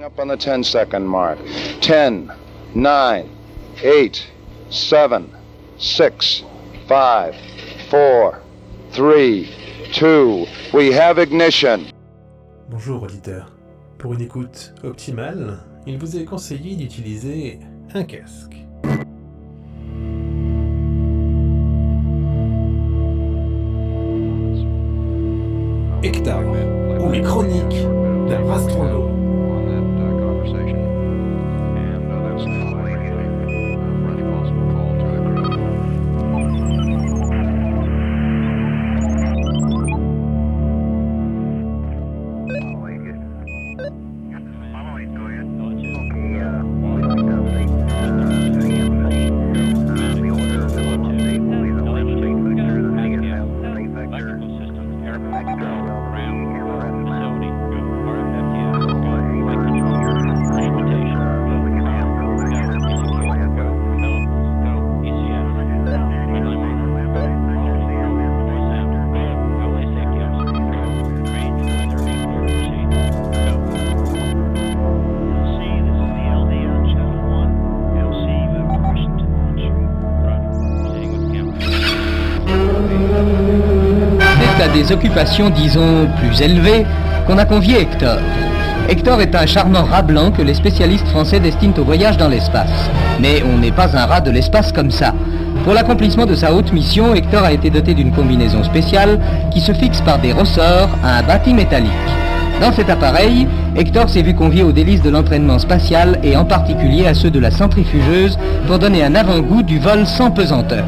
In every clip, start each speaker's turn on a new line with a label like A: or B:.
A: Coming up on the 10 second mark. 10, 9, 8, 7, 6, 5, 4, 3, 2. We have ignition.
B: Bonjour auditeur. Pour une écoute optimale, il vous est conseillé d'utiliser un casque. Hector, ou les chroniques d'un astronome.
C: Occupations, disons, plus élevées qu'on a convié Hector. Hector est un charmant rat blanc que les spécialistes français destinent au voyage dans l'espace. Mais on n'est pas un rat de l'espace comme ça. Pour l'accomplissement de sa haute mission, Hector a été doté d'une combinaison spéciale qui se fixe par des ressorts à un bâti métallique. Dans cet appareil, Hector s'est vu convié aux délices de l'entraînement spatial et en particulier à ceux de la centrifugeuse pour donner un avant-goût du vol sans pesanteur.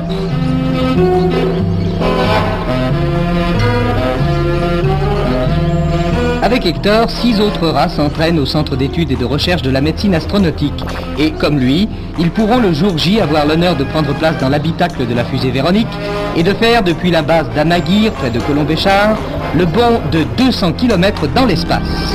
C: Avec Hector, six autres rats s'entraînent au centre d'études et de recherche de la médecine astronautique. Et comme lui, ils pourront le jour J avoir l'honneur de prendre place dans l'habitacle de la fusée Véronique et de faire depuis la base d'Amaguir, près de Colombéchard, le bond de 200 km dans l'espace.